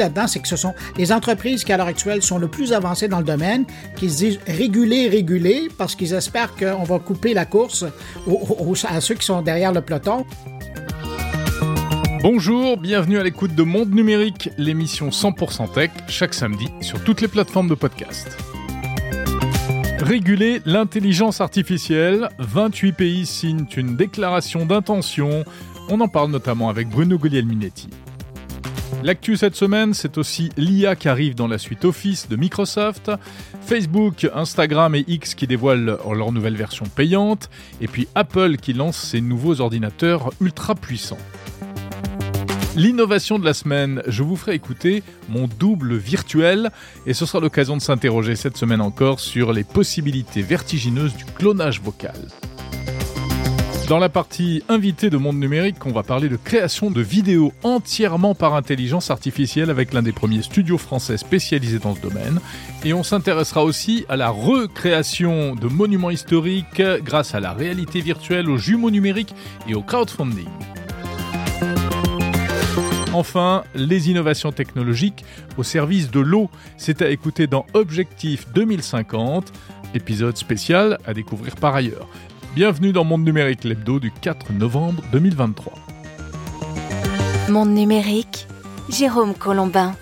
là-dedans, c'est que ce sont les entreprises qui, à l'heure actuelle, sont le plus avancées dans le domaine, qui se disent réguler, réguler, parce qu'ils espèrent qu'on va couper la course à ceux qui sont derrière le peloton. Bonjour, bienvenue à l'écoute de Monde Numérique, l'émission 100% Tech, chaque samedi sur toutes les plateformes de podcast. Réguler l'intelligence artificielle, 28 pays signent une déclaration d'intention, on en parle notamment avec Bruno Guglielminetti. L'actu cette semaine, c'est aussi l'IA qui arrive dans la suite Office de Microsoft, Facebook, Instagram et X qui dévoilent leur nouvelle version payante, et puis Apple qui lance ses nouveaux ordinateurs ultra puissants. L'innovation de la semaine, je vous ferai écouter mon double virtuel et ce sera l'occasion de s'interroger cette semaine encore sur les possibilités vertigineuses du clonage vocal. Dans la partie invitée de Monde Numérique, on va parler de création de vidéos entièrement par intelligence artificielle avec l'un des premiers studios français spécialisés dans ce domaine. Et on s'intéressera aussi à la recréation de monuments historiques grâce à la réalité virtuelle, aux jumeaux numériques et au crowdfunding. Enfin, les innovations technologiques au service de l'eau. C'est à écouter dans Objectif 2050, épisode spécial à découvrir par ailleurs. Bienvenue dans Monde Numérique, l'hebdo du 4 novembre 2023. Monde Numérique, Jérôme Colombin.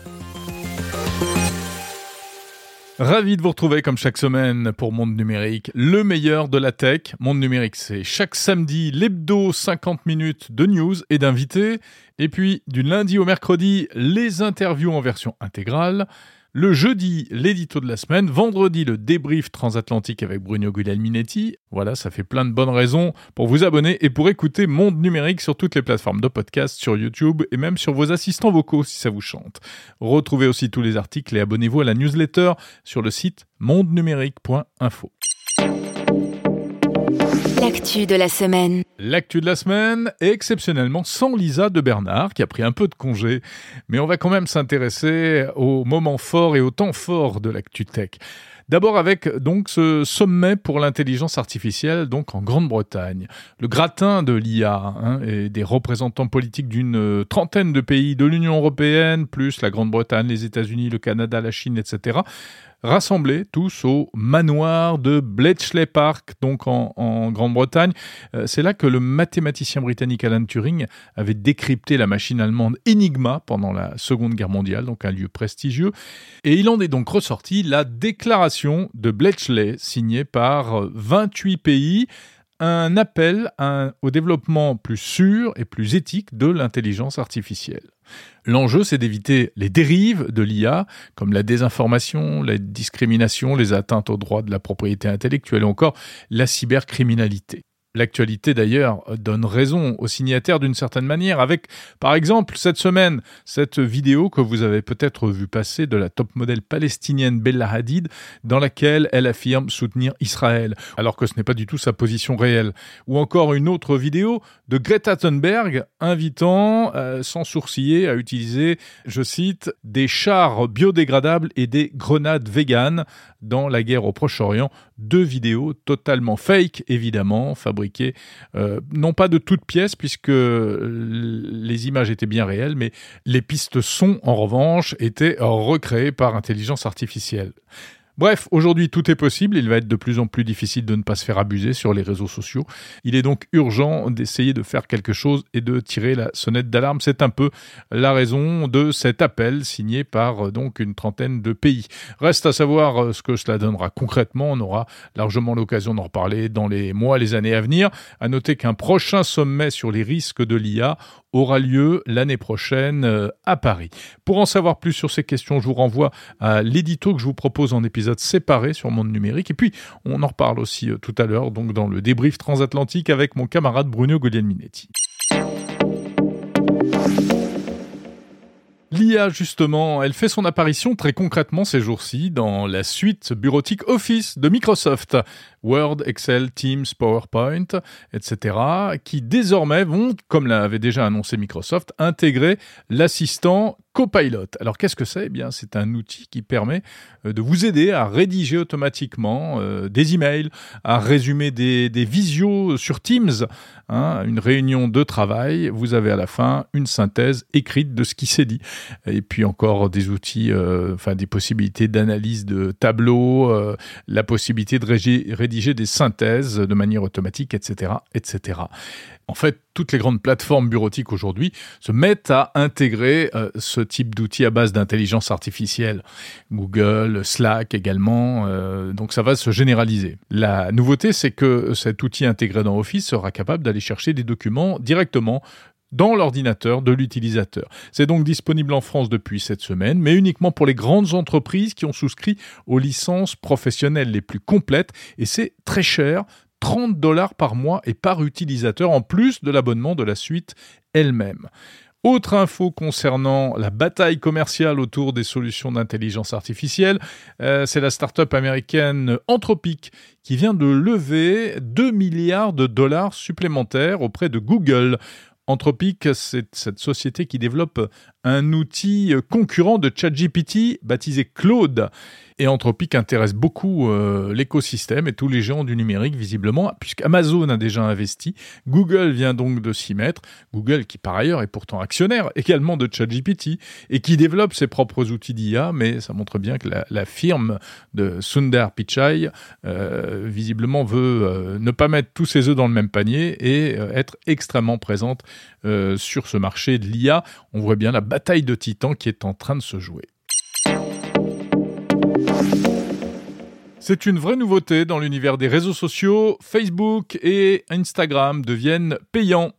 Ravi de vous retrouver comme chaque semaine pour Monde Numérique, le meilleur de la tech. Monde Numérique, c'est chaque samedi l'hebdo 50 minutes de news et d'invités. Et puis du lundi au mercredi, les interviews en version intégrale. Le jeudi, l'édito de la semaine. Vendredi, le débrief transatlantique avec Bruno Guglielminetti. Voilà, ça fait plein de bonnes raisons pour vous abonner et pour écouter Monde Numérique sur toutes les plateformes de podcast, sur YouTube et même sur vos assistants vocaux si ça vous chante. Retrouvez aussi tous les articles et abonnez-vous à la newsletter sur le site mondenumérique.info. L'actu de la semaine. L'actu de la semaine est exceptionnellement sans Lisa de Bernard, qui a pris un peu de congé. Mais on va quand même s'intéresser aux moments forts et aux temps forts de l'actu tech. D'abord avec donc ce sommet pour l'intelligence artificielle donc en Grande-Bretagne. Le gratin de l'IA hein, et des représentants politiques d'une trentaine de pays de l'Union européenne, plus la Grande-Bretagne, les États-Unis, le Canada, la Chine, etc rassemblés tous au manoir de Bletchley Park, donc en, Grande-Bretagne. Euh, c'est là que le mathématicien britannique Alan Turing avait décrypté la machine allemande Enigma pendant la Seconde Guerre mondiale, donc un lieu prestigieux. Et il en est donc ressorti la déclaration de Bletchley, signée par 28 pays un appel au développement plus sûr et plus éthique de l'intelligence artificielle. L'enjeu, c'est d'éviter les dérives de l'IA, comme la désinformation, la discrimination, les atteintes aux droits de la propriété intellectuelle ou encore la cybercriminalité. L'actualité d'ailleurs donne raison aux signataires d'une certaine manière avec par exemple cette semaine cette vidéo que vous avez peut-être vu passer de la top modèle palestinienne Bella Hadid dans laquelle elle affirme soutenir Israël alors que ce n'est pas du tout sa position réelle. Ou encore une autre vidéo de Greta Thunberg invitant euh, sans sourciller à utiliser je cite des chars biodégradables et des grenades véganes dans la guerre au Proche-Orient. Deux vidéos totalement fake évidemment fabriquées euh, non pas de toutes pièces, puisque les images étaient bien réelles, mais les pistes son, en revanche, étaient recréées par intelligence artificielle. Bref, aujourd'hui tout est possible, il va être de plus en plus difficile de ne pas se faire abuser sur les réseaux sociaux. Il est donc urgent d'essayer de faire quelque chose et de tirer la sonnette d'alarme. C'est un peu la raison de cet appel signé par euh, donc une trentaine de pays. Reste à savoir euh, ce que cela donnera concrètement. On aura largement l'occasion d'en reparler dans les mois, les années à venir. À noter qu'un prochain sommet sur les risques de l'IA aura lieu l'année prochaine euh, à Paris. Pour en savoir plus sur ces questions, je vous renvoie à l'édito que je vous propose en épisode séparé sur Monde Numérique. Et puis, on en reparle aussi euh, tout à l'heure, donc dans le débrief transatlantique avec mon camarade Bruno Guglielminetti. L'IA, justement, elle fait son apparition très concrètement ces jours-ci dans la suite bureautique Office de Microsoft. Word, Excel, Teams, PowerPoint, etc., qui désormais vont, comme l'avait déjà annoncé Microsoft, intégrer l'assistant Copilot. Alors qu'est-ce que c'est? Eh bien, c'est un outil qui permet euh, de vous aider à rédiger automatiquement euh, des emails, à résumer des, des visios sur Teams, hein, une réunion de travail. Vous avez à la fin une synthèse écrite de ce qui s'est dit. Et puis encore des outils, euh, enfin des possibilités d'analyse de tableaux, la possibilité de rédiger des synthèses de manière automatique, etc., etc. En fait, toutes les grandes plateformes bureautiques aujourd'hui se mettent à intégrer euh, ce type d'outils à base d'intelligence artificielle. Google, Slack également, euh, donc ça va se généraliser. La nouveauté, c'est que cet outil intégré dans Office sera capable d'aller chercher des documents directement dans l'ordinateur de l'utilisateur. C'est donc disponible en France depuis cette semaine, mais uniquement pour les grandes entreprises qui ont souscrit aux licences professionnelles les plus complètes, et c'est très cher, 30 dollars par mois et par utilisateur en plus de l'abonnement de la suite elle-même. Autre info concernant la bataille commerciale autour des solutions d'intelligence artificielle, euh, c'est la start-up américaine Anthropic qui vient de lever 2 milliards de dollars supplémentaires auprès de Google. Anthropic, c'est cette société qui développe un outil concurrent de ChatGPT baptisé Claude. Et Anthropic intéresse beaucoup euh, l'écosystème et tous les géants du numérique, visiblement, puisqu'Amazon a déjà investi. Google vient donc de s'y mettre. Google, qui par ailleurs est pourtant actionnaire également de ChatGPT et qui développe ses propres outils d'IA, mais ça montre bien que la, firme de Sundar Pichai, euh, visiblement, veut euh, ne pas mettre tous ses œufs dans le même panier et être extrêmement présente sur ce marché de l'IA. On voit bien la bataille de titans qui est en train de se jouer. C'est une vraie nouveauté dans l'univers des réseaux sociaux. Facebook et Instagram deviennent payants.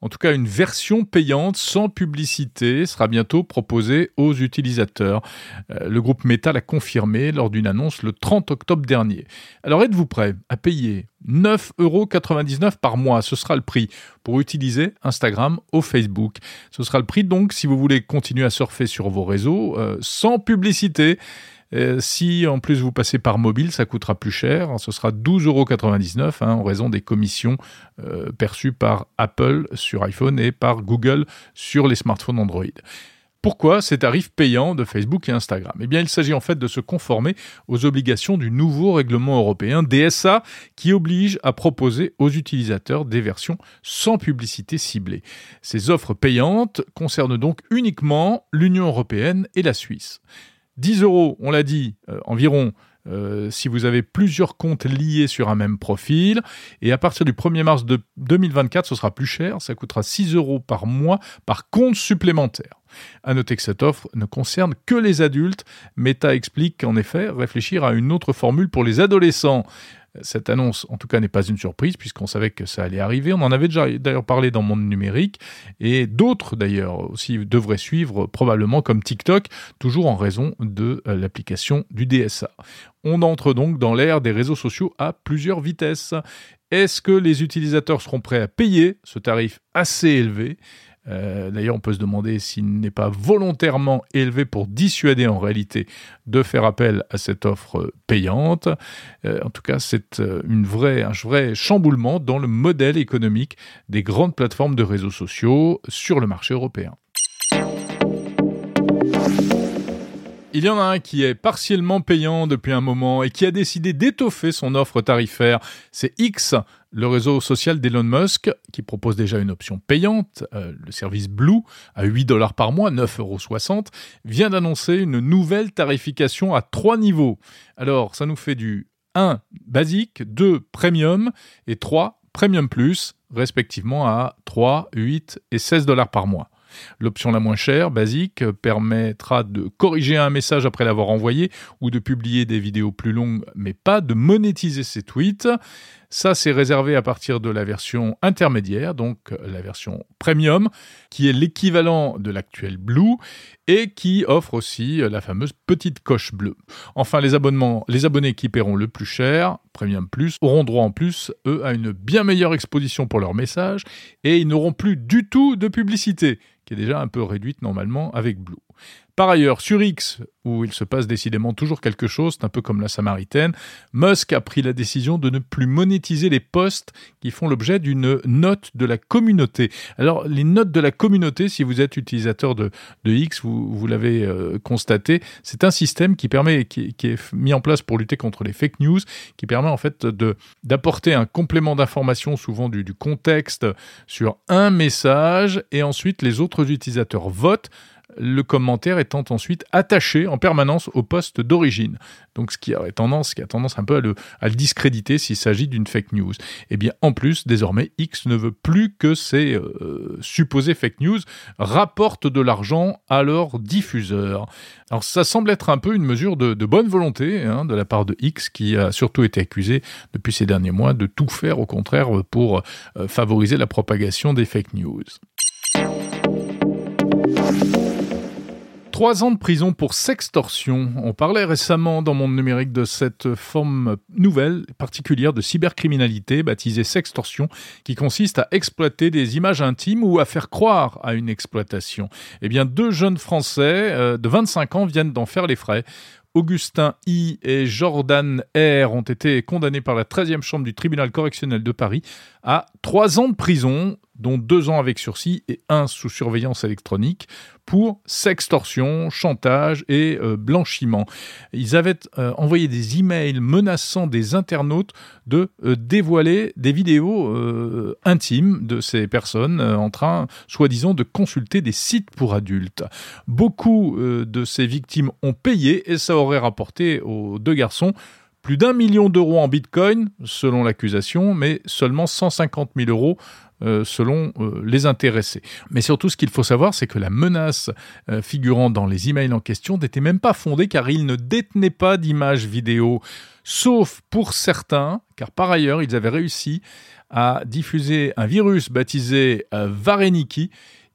En tout cas, une version payante sans publicité sera bientôt proposée aux utilisateurs. Euh, le groupe Meta l'a confirmé lors d'une annonce le 30 octobre dernier. Alors êtes-vous prêt à payer 9,99 euros par mois? Ce sera le prix pour utiliser Instagram ou Facebook. Ce sera le prix donc si vous voulez continuer à surfer sur vos réseaux euh, sans publicité. Euh, si en plus vous passez par mobile, ça coûtera plus cher. Ce sera 12,99 euros hein, en raison des commissions euh, perçues par Apple sur iPhone et par Google sur les smartphones Android. Pourquoi ces tarifs payants de Facebook et Instagram? Eh bien, il s'agit en fait de se conformer aux obligations du nouveau règlement européen DSA qui oblige à proposer aux utilisateurs des versions sans publicité ciblée. Ces offres payantes concernent donc uniquement l'Union européenne et la Suisse. 10 euros, on l'a dit, euh, environ. Euh, si vous avez plusieurs comptes liés sur un même profil. Et à partir du 1er mars de 2024, ce sera plus cher. Ça coûtera 6 euros par mois par compte supplémentaire. À noter que cette offre ne concerne que les adultes. Meta explique qu'en effet, réfléchir à une autre formule pour les adolescents. Cette annonce, en tout cas, n'est pas une surprise puisqu'on savait que ça allait arriver. On en avait déjà d'ailleurs parlé dans Monde Numérique et d'autres d'ailleurs aussi devraient suivre probablement comme TikTok, toujours en raison de euh, l'application du DSA. On entre donc dans l'ère des réseaux sociaux à plusieurs vitesses. Est-ce que les utilisateurs seront prêts à payer ce tarif assez élevé? Euh, d'ailleurs, on peut se demander s'il n'est pas volontairement élevé pour dissuader en réalité de faire appel à cette offre payante. Euh, en tout cas, c'est euh, une vraie, un vrai chamboulement dans le modèle économique des grandes plateformes de réseaux sociaux sur le marché européen. Il y en a un qui est partiellement payant depuis un moment et qui a décidé d'étoffer son offre tarifaire. C'est X, le réseau social d'Elon Musk, qui propose déjà une option payante, euh, le service Blue, à 8 dollars par mois, 9,60 euros, vient d'annoncer une nouvelle tarification à trois niveaux. Alors, ça nous fait du 1 basique, 2 premium et 3 premium plus, respectivement à 3, 8 et 16 dollars par mois. L'option la moins chère, basique, permettra de corriger un message après l'avoir envoyé ou de publier des vidéos plus longues, mais pas de monétiser ses tweets. Ça, c'est réservé à partir de la version intermédiaire, donc la version premium, qui est l'équivalent de l'actuel Blue et qui offre aussi la fameuse petite coche bleue. Enfin, les abonnements, les abonnés qui paieront le plus cher, Premium Plus, auront droit en plus, eux, à une bien meilleure exposition pour leurs messages et ils n'auront plus du tout de publicité qui est déjà un peu réduite normalement avec Blue. Par ailleurs, sur X, où il se passe décidément toujours quelque chose, c'est un peu comme la Samaritaine, Musk a pris la décision de ne plus monétiser les posts qui font l'objet d'une note de la communauté. Alors, les notes de la communauté, si vous êtes utilisateur de, X, vous, l'avez euh, constaté, c'est un système qui permet, qui, est mis en place pour lutter contre les fake news, qui permet en fait d'apporter un complément d'information, souvent du contexte, sur un message, et ensuite les autres utilisateurs votent le commentaire étant ensuite attaché en permanence au poste d'origine. Donc ce qui a tendance, qui a tendance un peu à le, discréditer s'il s'agit d'une fake news. Eh bien en plus, désormais, X ne veut plus que ces euh, supposées fake news rapportent de l'argent à leurs diffuseurs. Alors ça semble être un peu une mesure de, bonne volonté hein, de la part de X qui a surtout été accusé depuis ces derniers mois de tout faire au contraire pour euh, favoriser la propagation des fake news. Trois ans de prison pour sextorsion. On parlait récemment dans Monde Numérique de cette forme nouvelle, particulière de cybercriminalité, baptisée sextorsion, qui consiste à exploiter des images intimes ou à faire croire à une exploitation. Eh bien, deux jeunes Français euh, de 25 ans viennent d'en faire les frais. Augustin I et Jordan R ont été condamnés par la 13e chambre du tribunal correctionnel de Paris à trois ans de prison dont deux ans avec sursis et un sous surveillance électronique, pour sextorsion, chantage et euh, blanchiment. Ils avaient euh, envoyé des emails menaçant des internautes de euh, dévoiler des vidéos intimes de ces personnes en train, soi-disant, de consulter des sites pour adultes. Beaucoup de ces victimes ont payé et ça aurait rapporté aux deux garçons plus d'un million d'euros en bitcoin, selon l'accusation, mais seulement 150 000 euros selon euh, les intéressés. Mais surtout, ce qu'il faut savoir, c'est que la menace euh, figurant dans les emails en question n'était même pas fondée car ils ne détenaient pas d'images vidéo, sauf pour certains, car par ailleurs, ils avaient réussi à diffuser un virus baptisé Vareniki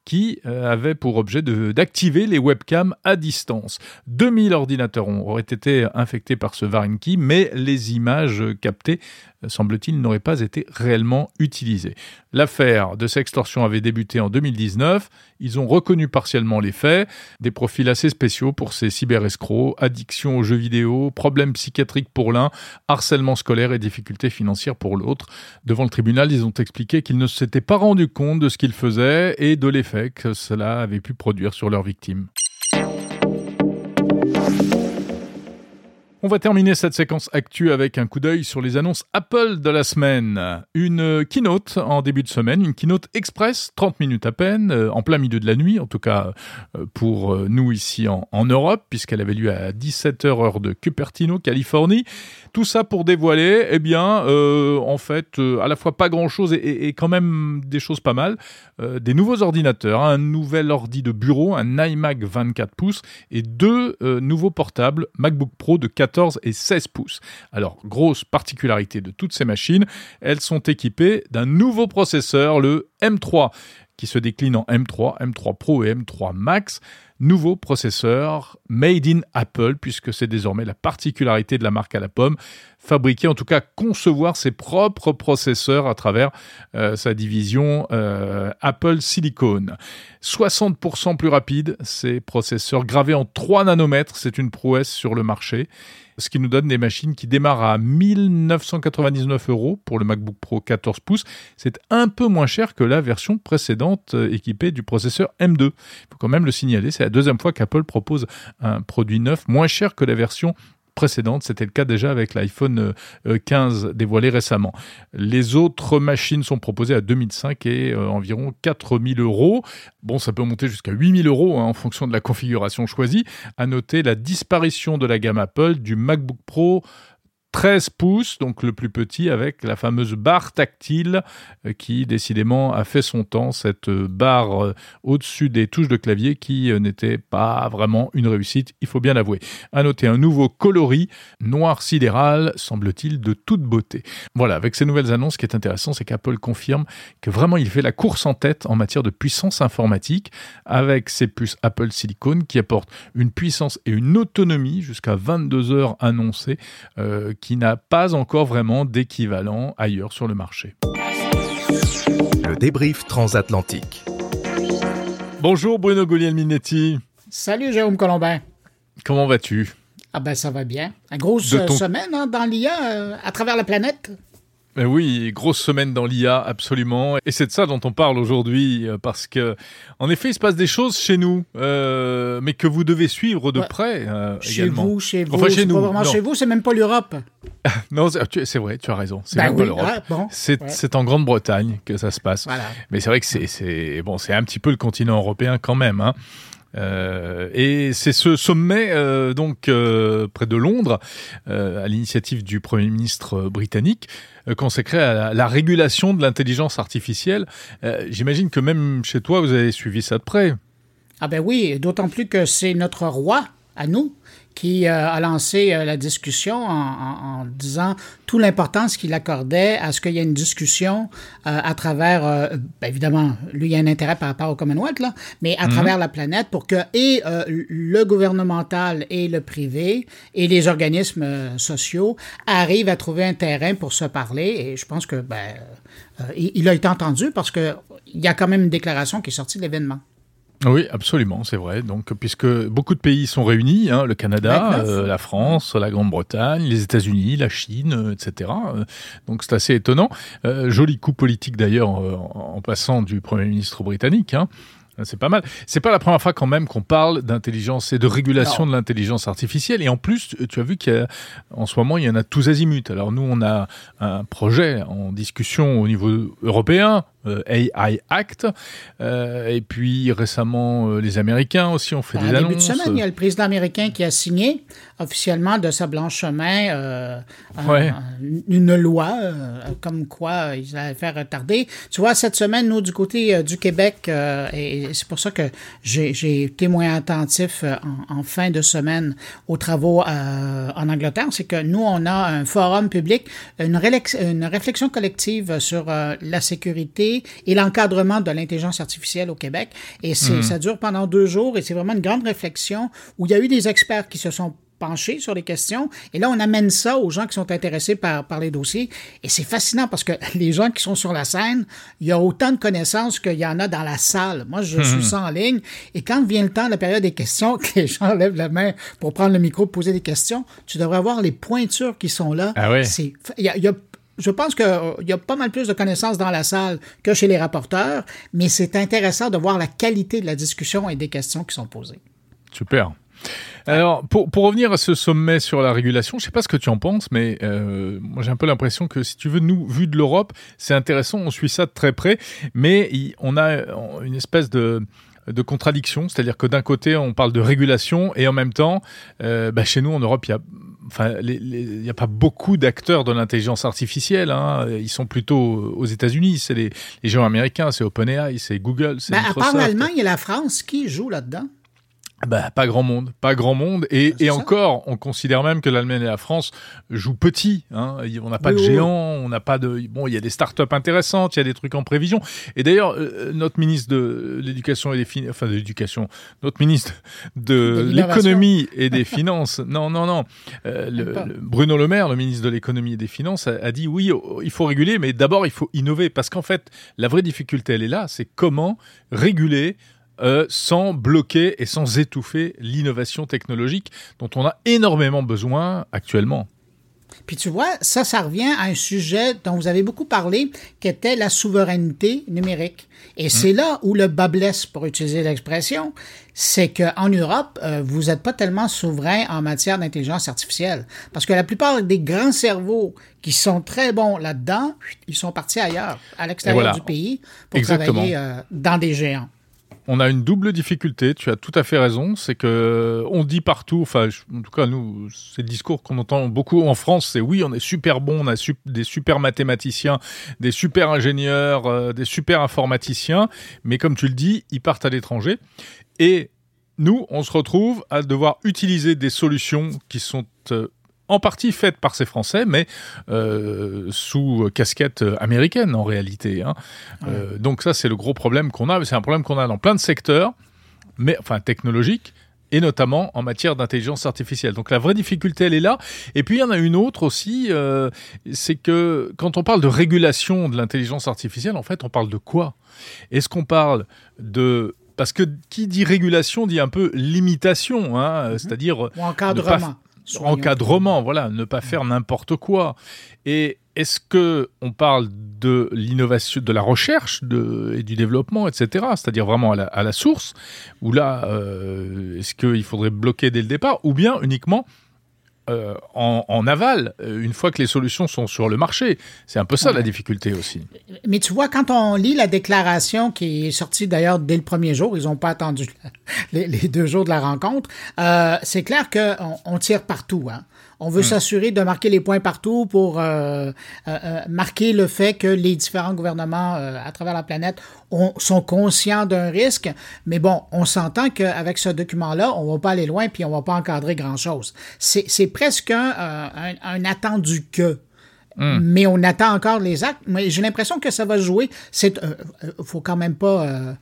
qui avait pour objet d'activer les webcams à distance. 2000 ordinateurs auraient été infectés par ce Vareniki, mais les images captées semble-t-il, n'aurait pas été réellement utilisé. L'affaire de sextorsion avait débuté en 2019. Ils ont reconnu partiellement les faits, des profils assez spéciaux pour ces cyberescrocs, addiction aux jeux vidéo, problèmes psychiatriques pour l'un, harcèlement scolaire et difficultés financières pour l'autre. Devant le tribunal, ils ont expliqué qu'ils ne s'étaient pas rendus compte de ce qu'ils faisaient et de l'effet que cela avait pu produire sur leurs victimes. On va terminer cette séquence actu avec un coup d'œil sur les annonces Apple de la semaine. Une keynote en début de semaine, une keynote express, 30 minutes à peine, euh, en plein milieu de la nuit, en tout cas euh, pour euh, nous ici en, Europe, puisqu'elle avait lieu à 17h heure de Cupertino, Californie. Tout ça pour dévoiler, eh bien, en fait, à la fois pas grand-chose et, quand même des choses pas mal. des nouveaux ordinateurs, un nouvel ordi de bureau, un iMac 24 pouces et deux nouveaux portables MacBook Pro de 4 14 et 16 pouces. Alors, grosse particularité de toutes ces machines, elles sont équipées d'un nouveau processeur, le M3, qui se décline en M3, M3 Pro et M3 Max nouveau processeur made in Apple, puisque c'est désormais la particularité de la marque à la pomme, fabriquer, en tout cas concevoir ses propres processeurs à travers euh, sa division euh, Apple Silicon. 60% plus rapide, ces processeurs gravés en 3 nanomètres, c'est une prouesse sur le marché ce qui nous donne des machines qui démarrent à 1999 euros pour le MacBook Pro 14 pouces. C'est un peu moins cher que la version précédente euh, équipée du processeur M2. Il faut quand même le signaler, c'est deuxième fois qu'Apple propose un produit neuf moins cher que la version précédente. C'était le cas déjà avec l'iPhone 15 euh, dévoilé récemment. Les autres machines sont proposées à 2005 et euh, environ 4000 euros. Bon, ça peut monter jusqu'à 8000 euros hein, en fonction de la configuration choisie. À noter la disparition de la gamme Apple du MacBook Pro 13 pouces, donc le plus petit, avec la fameuse barre tactile euh, qui décidément a fait son temps, cette euh, barre euh, au-dessus des touches de clavier qui n'était pas vraiment une réussite, il faut bien l'avouer. À noter un nouveau coloris noir sidéral, semble-t-il, de toute beauté. Voilà, avec ces nouvelles annonces, ce qui est intéressant, c'est qu'Apple confirme que vraiment il fait la course en tête en matière de puissance informatique avec ses puces Apple Silicon qui apportent une puissance et une autonomie jusqu'à 22 heures annoncées qui n'a pas encore vraiment d'équivalent ailleurs sur le marché. Le débrief transatlantique. Bonjour Bruno Guglielminetti. Salut Jérôme Colombin. Comment vas-tu? Ah ben ça va bien. Une grosse semaine hein, dans l'IA à travers la planète. Ben oui, grosse semaine dans l'IA, absolument. Et c'est de ça dont on parle aujourd'hui, euh, parce que, en effet, il se passe des choses chez nous, euh, mais que vous devez suivre de près euh, chez également. Vous, chez vous, enfin, chez nous. Pas vraiment chez vous, c'est même pas l'Europe. non, c'est vrai, tu as raison. C'est ben même oui, pas l'Europe. Ah, bon, c'est en Grande-Bretagne que ça se passe. Voilà. Mais c'est vrai que c'est bon, c'est un petit peu le continent européen quand même. Hein. Euh, et c'est ce sommet euh, donc euh, près de Londres, à l'initiative du Premier ministre britannique, consacré à la, la, régulation de l'intelligence artificielle. J'imagine que même chez toi, vous avez suivi ça de près. Ah ben oui, d'autant plus que c'est notre roi à nous qui euh, a lancé euh, la discussion en, disant toute l'importance qu'il accordait à ce qu'il y ait une discussion euh, à travers, ben, évidemment, lui, il y a un intérêt par rapport au Commonwealth, là, mais à mhm. travers la planète pour que et le gouvernemental et le privé et les organismes sociaux arrivent à trouver un terrain pour se parler. Et je pense que ben, il, il a été entendu parce qu'il y a quand même une déclaration qui est sortie de l'événement. Oui, absolument, c'est vrai. Donc, puisque beaucoup de pays sont réunis, hein, le Canada, euh, la France, la Grande-Bretagne, les États-Unis, la Chine, euh, etc. Euh, donc, c'est assez étonnant. joli coup politique d'ailleurs en passant du Premier ministre britannique. Hein. C'est pas mal. C'est pas la première fois quand même qu'on parle d'intelligence et de régulation de l'intelligence artificielle. Et en plus, tu as vu qu'en ce moment, il y en a tous azimuts. Alors nous, on a un projet en discussion au niveau européen euh, AI Act. Euh, et puis récemment, euh, les Américains aussi ont fait des annonces. début de semaine, il y a le président américain qui a signé officiellement de sa blanche main une loi comme quoi il allait faire retarder. Tu vois, cette semaine, nous, du côté du Québec, et c'est pour ça que j'ai été moins attentif en, fin de semaine aux travaux en Angleterre, c'est que nous, on a un forum public, une, une réflexion collective sur la sécurité et l'encadrement de l'intelligence artificielle au Québec. Et mhm. ça dure pendant deux jours et c'est vraiment une grande réflexion où il y a eu des experts qui se sont penchés sur les questions. Et là, on amène ça aux gens qui sont intéressés par, par les dossiers. Et c'est fascinant parce que les gens qui sont sur la scène, il y a autant de connaissances qu'il y en a dans la salle. Moi, je suis mhm. ça en ligne. Et quand vient le temps de la période des questions, que les gens lèvent la main pour prendre le micro, poser des questions, tu devrais voir les pointures qui sont là. Ah oui. Il y a, y a je pense qu'il euh, y a pas mal plus de connaissances dans la salle que chez les rapporteurs, mais c'est intéressant de voir la qualité de la discussion et des questions qui sont posées. Super. Alors, pour, pour, revenir à ce sommet sur la régulation, je ne sais pas ce que tu en penses, mais euh, moi j'ai un peu l'impression que si tu veux, nous, vu de l'Europe, c'est intéressant, on suit ça de très près, mais on a une espèce de de contradiction, c'est-à-dire que d'un côté on parle de régulation et en même temps, euh, bah, chez nous en Europe, il y a enfin, il n'y a pas beaucoup d'acteurs de l'intelligence artificielle. Hein. Ils sont plutôt aux États-Unis. C'est les, les géants américains, c'est OpenAI, c'est Google, c'est ben. À part l'Allemagne et la France, qui joue là-dedans? Bah, pas grand monde, pas grand monde, et, et encore, on considère même que l'Allemagne et la France jouent petit. Hein. On n'a pas de géants, on n'a pas de. Bon, il y a des startups intéressantes, il y a des trucs en prévision. Et d'ailleurs, euh, notre ministre de l'éducation et des finances, enfin de l'éducation, notre ministre de, l'économie et des finances, non, non, non, euh, le, Bruno Le Maire, le ministre de l'économie et des finances, a, a dit oui, oh, il faut réguler, mais d'abord il faut innover, parce qu'en fait, la vraie difficulté, elle est là, c'est comment réguler euh, sans bloquer et sans étouffer l'innovation technologique dont on a énormément besoin actuellement. Puis tu vois, ça, ça revient à un sujet dont vous avez beaucoup parlé, qui était la souveraineté numérique. Et mmh. c'est là où le bas blesse, pour utiliser l'expression, c'est qu'en Europe, euh, vous n'êtes pas tellement souverain en matière d'intelligence artificielle. Parce que la plupart des grands cerveaux qui sont très bons là-dedans, ils sont partis ailleurs, à l'extérieur du pays, pour travailler euh, dans des géants on a une double difficulté. Tu as tout à fait raison. C'est que on dit partout, enfin, en tout cas, nous, c'est le discours qu'on entend beaucoup en France. C'est oui, on est super bon, on a des super mathématiciens, des super ingénieurs, euh, des super informaticiens. Mais comme tu le dis, ils partent à l'étranger. Et nous, on se retrouve à devoir utiliser des solutions qui sont euh, en partie faite par ces Français, mais euh, sous casquette américaine en réalité. Hein. Euh, donc ça, c'est le gros problème qu'on a. C'est un problème qu'on a dans plein de secteurs, mais enfin technologiques, et notamment en matière d'intelligence artificielle. Donc la vraie difficulté, elle est là. Et puis il y en a une autre aussi, euh, c'est que quand on parle de régulation de l'intelligence artificielle, en fait, on parle de quoi? Est-ce qu'on parle de parce que qui dit régulation dit un peu limitation, hein, mm-hmm. c'est-à-dire encadrement. Encadrement, voilà, ne pas faire n'importe quoi. Et est-ce que on parle de l'innovation, de la recherche de, et du développement, etc., c'est-à-dire vraiment à la, source, ou là, euh, est-ce qu'il faudrait bloquer dès le départ, ou bien uniquement euh, en, aval, euh, une fois que les solutions sont sur le marché. C'est un peu ça la difficulté aussi. Mais tu vois, quand on lit la déclaration qui est sortie d'ailleurs dès le premier jour, ils n'ont pas attendu les, deux jours de la rencontre, c'est clair qu'on on tire partout. Hein. On veut hmm. s'assurer de marquer les points partout pour euh, euh, euh, marquer le fait que les différents gouvernements à travers la planète sont conscients d'un risque. Mais bon, on s'entend qu'avec ce document-là, on va pas aller loin puis on va pas encadrer grand-chose. C'est presque un, un attendu que. Hmm. Mais on attend encore les actes. Mais j'ai l'impression que ça va jouer. C'est, euh, euh faut quand même pas euh,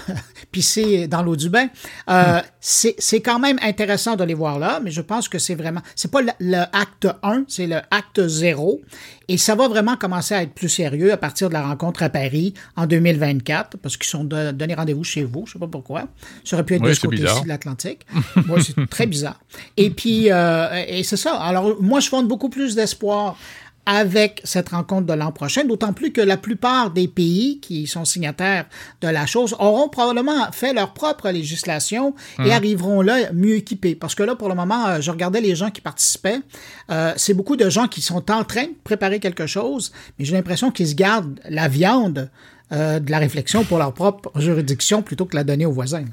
pisser dans l'eau du bain. Euh, hmm. C'est quand même intéressant de les voir là, mais je pense que c'est vraiment, c'est pas le, acte 1, c'est le acte 0. Et ça va vraiment commencer à être plus sérieux à partir de la rencontre à Paris en 2024, parce qu'ils sont donné rendez-vous chez vous, je sais pas pourquoi. Ça aurait pu être de ce côté-ci de l'Atlantique. Moi, c'est très bizarre. Et puis, et c'est ça. Alors, moi, je fonde beaucoup plus d'espoir avec cette rencontre de l'an prochain, d'autant plus que la plupart des pays qui sont signataires de la chose auront probablement fait leur propre législation et hum. arriveront là mieux équipés. Parce que là, pour le moment, euh, je regardais les gens qui participaient. Euh, c'est beaucoup de gens qui sont en train de préparer quelque chose, mais j'ai l'impression qu'ils se gardent la viande euh, de la réflexion pour leur propre juridiction plutôt que la donner aux voisins.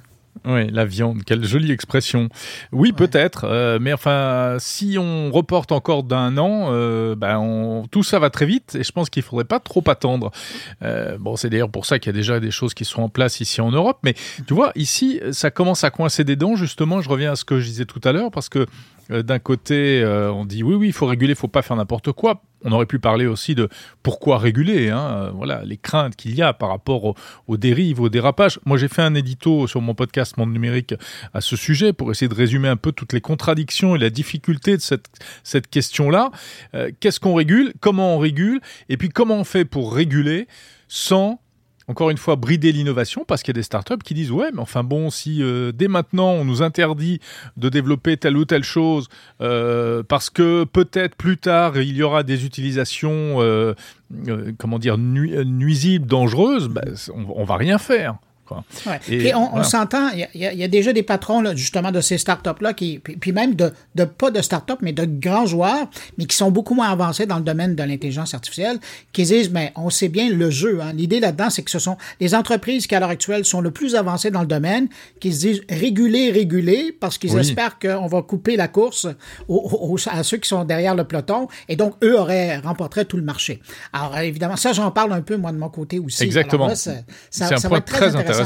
Oui, la viande, quelle jolie expression. Oui, peut-être, euh, mais enfin, si on reporte encore d'un an, euh, ben tout ça va très vite et je pense qu'il faudrait pas trop attendre. Euh, bon, c'est d'ailleurs pour ça qu'il y a déjà des choses qui sont en place ici en Europe, mais tu vois, ici, ça commence à coincer des dents, justement, je reviens à ce que je disais tout à l'heure, parce que d'un côté, euh, on dit oui, oui, il faut réguler, il faut pas faire n'importe quoi. On aurait pu parler aussi de pourquoi réguler, hein, euh, voilà, les craintes qu'il y a par rapport aux, dérives, aux dérapages. Moi, j'ai fait un édito sur mon podcast Monde Numérique à ce sujet pour essayer de résumer un peu toutes les contradictions et la difficulté de cette, cette question-là. Qu'est-ce qu'on régule? Comment on régule? Et puis, comment on fait pour réguler sans encore une fois, brider l'innovation parce qu'il y a des startups qui disent ouais, mais enfin bon, si euh, dès maintenant on nous interdit de développer telle ou telle chose euh, parce que peut-être plus tard il y aura des utilisations, euh, comment dire, nuisibles, dangereuses, ben, on, on va rien faire. Et, on, s'entend, il y, a déjà des patrons justement de ces startups-là, qui, puis, même de, de, pas de startups, mais de grands joueurs, mais qui sont beaucoup moins avancés dans le domaine de l'intelligence artificielle, qui disent, mais on sait bien le jeu. Hein. L'idée là-dedans, c'est que ce sont les entreprises qui, à l'heure actuelle, sont le plus avancées dans le domaine, qui se disent réguler, réguler, parce qu'ils espèrent qu'on va couper la course à ceux qui sont derrière le peloton, et donc eux auraient remporté tout le marché. Alors évidemment, ça, j'en parle un peu, moi, de mon côté aussi. Exactement. c'est un point très intéressant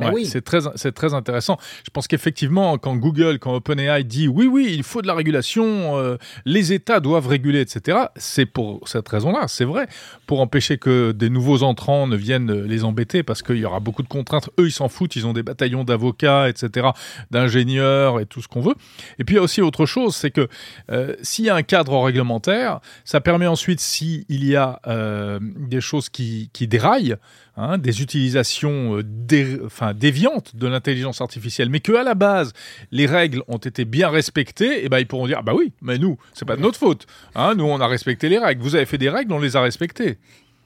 ben c'est très, c'est très intéressant. Je pense qu'effectivement, quand Google, quand OpenAI dit oui, oui, il faut de la régulation, euh, les États doivent réguler, etc., c'est pour cette raison-là, c'est vrai, pour empêcher que des nouveaux entrants ne viennent les embêter parce qu'il y aura beaucoup de contraintes. Eux, ils s'en foutent, ils ont des bataillons d'avocats, etc., d'ingénieurs et tout ce qu'on veut. Et puis il y a aussi autre chose, c'est que euh, s'il y a un cadre réglementaire, ça permet ensuite, s'il y a euh, des choses qui, qui déraillent, Hein, des utilisations euh, enfin, déviantes de l'intelligence artificielle, mais que à la base les règles ont été bien respectées, et eh ben ils pourront dire bah oui, mais nous c'est pas de notre faute. Hein, nous on a respecté les règles. Vous avez fait des règles, on les a respectées.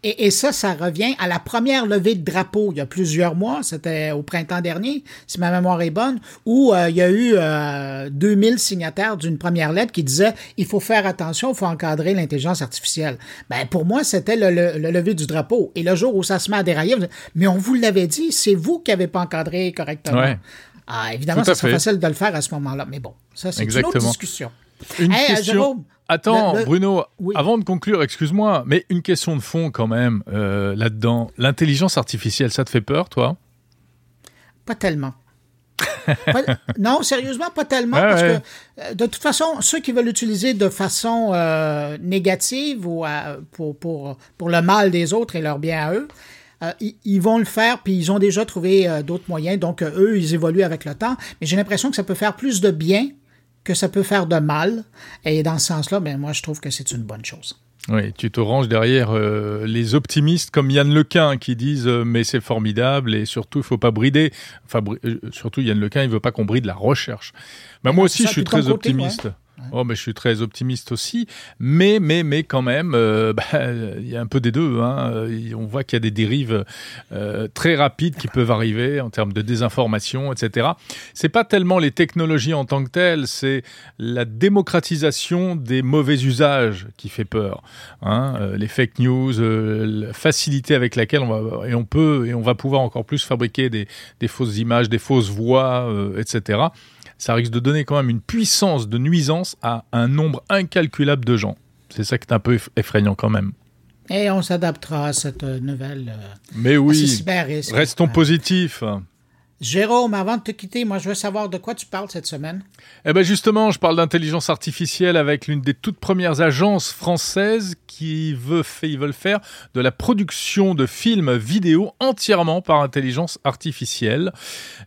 Et, ça, ça revient à la première levée de drapeau il y a plusieurs mois, c'était au printemps dernier, si ma mémoire est bonne, où euh, il y a eu euh, 2000 signataires d'une première lettre qui disait il faut faire attention, il faut encadrer l'intelligence artificielle. Ben pour moi, c'était le, le, lever du drapeau. Et le jour où ça se met à dérailler, mais on vous l'avait dit, c'est vous qui n'avez pas encadré correctement. Ah, évidemment, serait facile de le faire à ce moment-là, mais bon, ça c'est une autre discussion. Une euh, question. Attends, Bruno, avant de conclure, excuse-moi, mais une question de fond quand même euh, là-dedans. L'intelligence artificielle, ça te fait peur, toi? Pas tellement. non, sérieusement, pas tellement, parce que euh, de toute façon, ceux qui veulent l'utiliser de façon négative ou pour, pour, pour le mal des autres et leur bien à eux, ils, vont le faire, puis ils ont déjà trouvé d'autres moyens. Donc, eux, ils évoluent avec le temps. Mais j'ai l'impression que ça peut faire plus de bien que ça peut faire de mal. Et dans ce sens-là, ben, moi, je trouve que c'est une bonne chose. Oui, tu te ranges derrière euh, les optimistes comme Yann Lequin qui disent euh, mais c'est formidable et surtout il faut pas brider. Enfin euh, surtout Yann Lequin il veut pas qu'on bride la recherche. Bah, moi aussi je suis très optimiste. Oh, mais je suis très optimiste aussi, mais mais mais quand même, euh, bah, il y a un peu des deux. Hein. On voit qu'il y a des dérives euh, très rapides qui peuvent arriver en termes de désinformation, etc. C'est pas tellement les technologies en tant que telles, c'est la démocratisation des mauvais usages qui fait peur. Hein. Euh, les fake news, la facilité avec laquelle on va et on peut et on va pouvoir encore plus fabriquer des, des fausses images, des fausses voix, etc ça risque de donner quand même une puissance de nuisance à un nombre incalculable de gens. C'est ça qui est un peu effrayant quand même. Et on s'adaptera à cette nouvelle. Euh, Mais oui, restons positifs. Jérôme, avant de te quitter, moi je veux savoir de quoi tu parles cette semaine. Eh bien justement, je parle d'intelligence artificielle avec l'une des toutes premières agences françaises qui veut, ils veulent faire de la production de films vidéo entièrement par intelligence artificielle.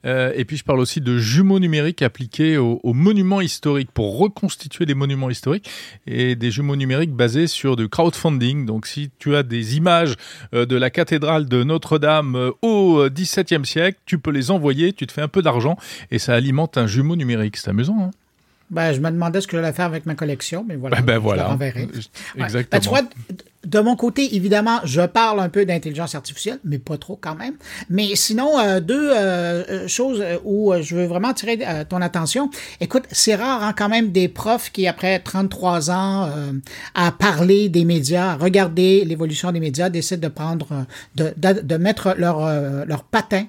Euh, et puis je parle aussi de jumeaux numériques appliqués aux, monuments historiques pour reconstituer des monuments historiques et des jumeaux numériques basés sur du crowdfunding. Donc si tu as des images euh, de la cathédrale de Notre-Dame euh, au XVIIe siècle, tu peux les envoyer tu te fais un peu d'argent et ça alimente un jumeau numérique. C'est amusant. Hein ben, je me demandais ce que j'allais faire avec ma collection, mais voilà. Ben, ben voilà. Exactement. Ben, tu vois, de mon côté, évidemment, je parle un peu d'intelligence artificielle, mais pas trop quand même. Mais sinon, euh, deux euh, euh, choses où je veux vraiment attirer ton attention. Écoute, c'est rare hein, quand même des profs qui, après 33 ans à parler des médias, à regarder l'évolution des médias, décident de prendre, de, de, de mettre leur, leur patin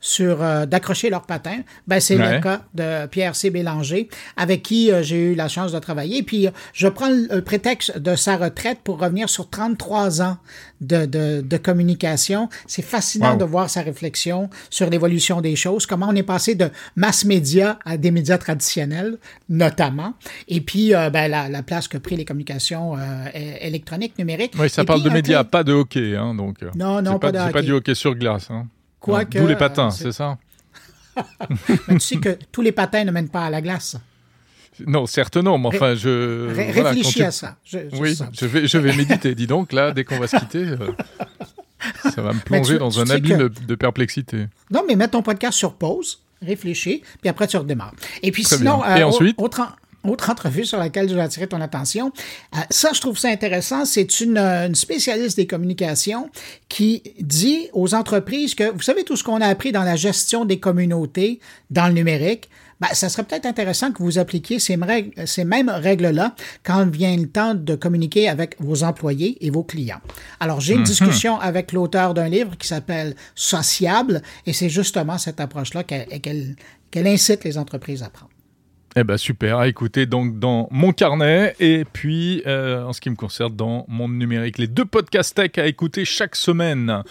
sur euh, d'accrocher leur patin. Ben, c'est le cas de Pierre C. Bélanger, avec qui euh, j'ai eu la chance de travailler. Puis, euh, je prends le prétexte de sa retraite pour revenir sur 33 ans de, de, de communication. C'est fascinant de voir sa réflexion sur l'évolution des choses, comment on est passé de mass média à des médias traditionnels, notamment. Et puis, ben, la, la, place que pris les communications électroniques, numériques. Oui, ça parle de médias, pas de hockey. Hein, donc, non, non, pas, pas, de hockey. pas du hockey sur glace. Hein. D'où les patins, c'est ça tu sais que tous les patins ne mènent pas à la glace. Non, certes non, mais enfin, je... réfléchis à ça. oui, je vais, je vais méditer. Dis donc, là, dès qu'on va se quitter, euh, ça va me plonger dans un abîme de perplexité. Non, mais mets ton podcast sur pause, réfléchis, puis après tu redémarres. Et puis sinon, Et euh, ensuite autre entrevue sur laquelle je vais attirer ton attention. Euh, ça, je trouve ça intéressant. C'est une, une, spécialiste des communications qui dit aux entreprises que, vous savez, tout ce qu'on a appris dans la gestion des communautés dans le numérique, ben, ça serait peut-être intéressant que vous appliquiez ces, règles, ces mêmes règles-là quand vient le temps de communiquer avec vos employés et vos clients. Alors, j'ai une mhm. discussion avec l'auteur d'un livre qui s'appelle Sociable, et c'est justement cette approche-là qu'elle incite les entreprises à prendre. Eh ben super, à écouter donc dans mon carnet et puis euh, en ce qui me concerne dans mon numérique. Les deux podcasts tech à écouter chaque semaine.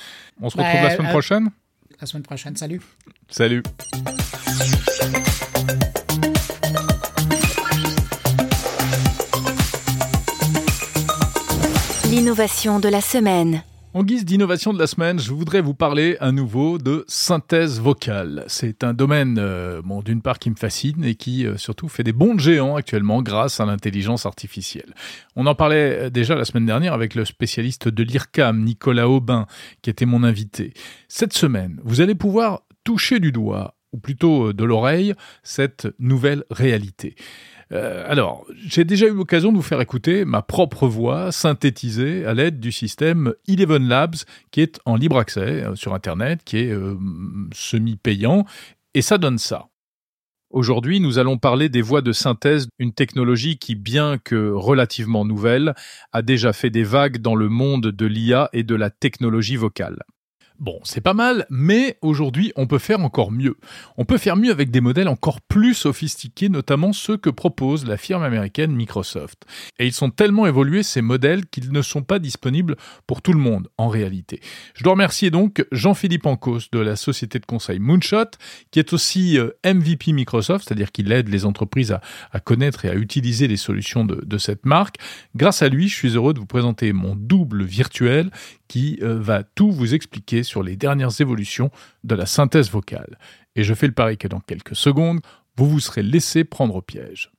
On se retrouve la semaine euh, prochaine? La semaine prochaine, salut. Salut. L'innovation de la semaine. En guise d'innovation de la semaine, je voudrais vous parler à nouveau de synthèse vocale. C'est un domaine, euh, bon, d'une part qui me fascine et qui euh, surtout fait des bons géants actuellement grâce à l'intelligence artificielle. On en parlait euh, déjà la semaine dernière avec le spécialiste de l'IRCAM, Nicolas Aubin, qui était mon invité. Cette semaine, vous allez pouvoir toucher du doigt, ou plutôt de l'oreille, cette nouvelle réalité. Euh, alors, j'ai déjà eu l'occasion de vous faire écouter ma propre voix synthétisée à l'aide du système Eleven Labs qui est en libre accès euh, sur Internet, qui est euh, semi-payant, et ça donne ça. Aujourd'hui, nous allons parler des voix de synthèse, une technologie qui, bien que relativement nouvelle, a déjà fait des vagues dans le monde de l'IA et de la technologie vocale. Bon, c'est pas mal, mais aujourd'hui, on peut faire encore mieux. On peut faire mieux avec des modèles encore plus sophistiqués, notamment ceux que propose la firme américaine Microsoft. Et ils sont tellement évolués, ces modèles, qu'ils ne sont pas disponibles pour tout le monde, en réalité. Je dois remercier donc Jean-Philippe Ancos de la société de conseil Moonshot, qui est aussi euh, MVP Microsoft, c'est-à-dire qu'il aide les entreprises à, connaître et à utiliser les solutions de, cette marque. Grâce à lui, je suis heureux de vous présenter mon double virtuel qui euh, va tout vous expliquer sur les dernières évolutions de la synthèse vocale. Et je fais le pari que dans quelques secondes, vous vous serez laissé prendre au piège.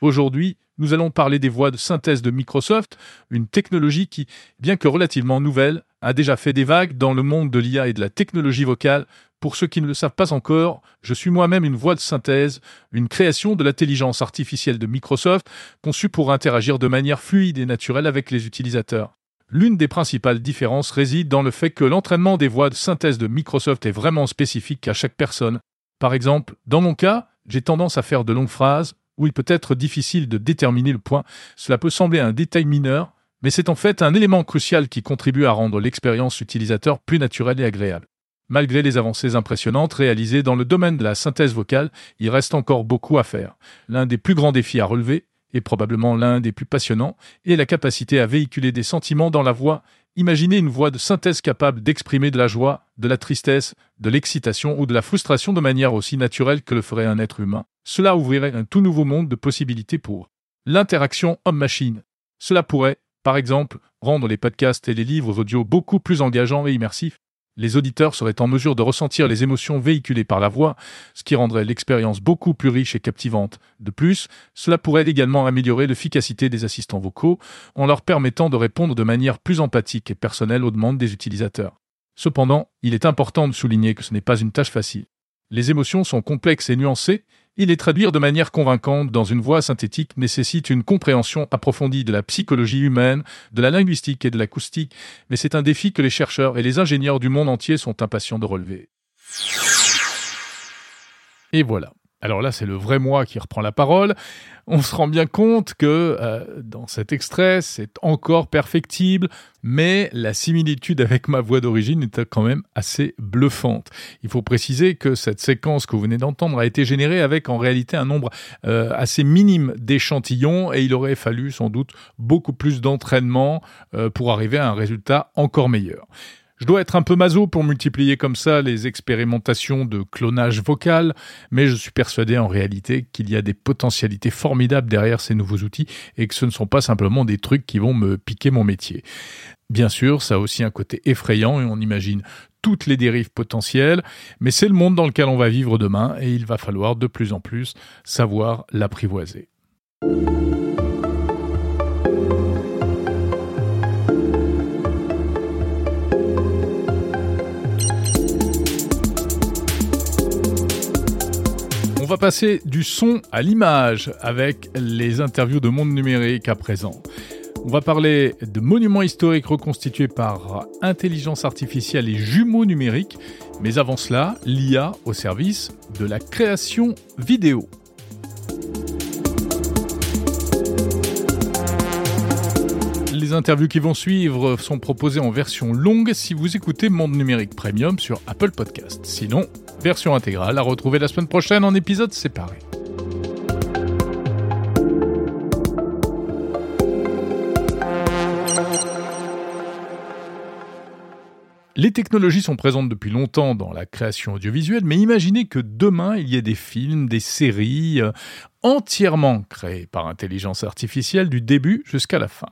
Aujourd'hui, Nous allons parler des voix de synthèse de Microsoft, une technologie qui, bien que relativement nouvelle, a déjà fait des vagues dans le monde de l'IA et de la technologie vocale. Pour ceux qui ne le savent pas encore, je suis moi-même une voix de synthèse, une création de l'intelligence artificielle de Microsoft, conçue pour interagir de manière fluide et naturelle avec les utilisateurs. L'une des principales différences réside dans le fait que l'entraînement des voix de synthèse de Microsoft est vraiment spécifique à chaque personne. Par exemple, dans mon cas, j'ai tendance à faire de longues phrases où il peut être difficile de déterminer le point. Cela peut sembler un détail mineur, mais c'est en fait un élément crucial qui contribue à rendre l'expérience utilisateur plus naturelle et agréable. Malgré les avancées impressionnantes réalisées dans le domaine de la synthèse vocale, il reste encore beaucoup à faire. L'un des plus grands défis à relever et probablement l'un des plus passionnants, est la capacité à véhiculer des sentiments dans la voix. Imaginez une voix de synthèse capable d'exprimer de la joie, de la tristesse, de l'excitation ou de la frustration de manière aussi naturelle que le ferait un être humain. Cela ouvrirait un tout nouveau monde de possibilités pour l'interaction homme-machine. Cela pourrait, par exemple, rendre les podcasts et les livres audio beaucoup plus engageants et immersifs, les auditeurs seraient en mesure de ressentir les émotions véhiculées par la voix, ce qui rendrait l'expérience beaucoup plus riche et captivante. De plus, cela pourrait également améliorer l'efficacité des assistants vocaux en leur permettant de répondre de manière plus empathique et personnelle aux demandes des utilisateurs. Cependant, il est important de souligner que ce n'est pas une tâche facile. Les émotions sont complexes et nuancées, et les traduire de manière convaincante dans une voix synthétique nécessite une compréhension approfondie de la psychologie humaine, de la linguistique et de l'acoustique, mais c'est un défi que les chercheurs et les ingénieurs du monde entier sont impatients de relever. Et voilà. Alors là, c'est le vrai moi qui reprend la parole. On se rend bien compte que euh, dans cet extrait, c'est encore perfectible, mais la similitude avec ma voix d'origine est quand même assez bluffante. Il faut préciser que cette séquence que vous venez d'entendre a été générée avec en réalité un nombre euh, assez minime d'échantillons et il aurait fallu sans doute beaucoup plus d'entraînement euh, pour arriver à un résultat encore meilleur. Je dois être un peu maso pour multiplier comme ça les expérimentations de clonage vocal, mais je suis persuadé en réalité qu'il y a des potentialités formidables derrière ces nouveaux outils et que ce ne sont pas simplement des trucs qui vont me piquer mon métier. Bien sûr, ça a aussi un côté effrayant et on imagine toutes les dérives potentielles, mais c'est le monde dans lequel on va vivre demain et il va falloir de plus en plus savoir l'apprivoiser. Va passer du son à l'image avec les interviews de Monde Numérique à présent. On va parler de monuments historiques reconstitués par intelligence artificielle et jumeaux numériques, mais avant cela, l'IA au service de la création vidéo. Les interviews qui vont suivre sont proposées en version longue si vous écoutez Monde Numérique Premium sur Apple Podcast. Sinon, version intégrale à retrouver la semaine prochaine en épisode séparé. Les technologies sont présentes depuis longtemps dans la création audiovisuelle, mais imaginez que demain il y ait des films, des séries euh, entièrement créés par intelligence artificielle du début jusqu'à la fin.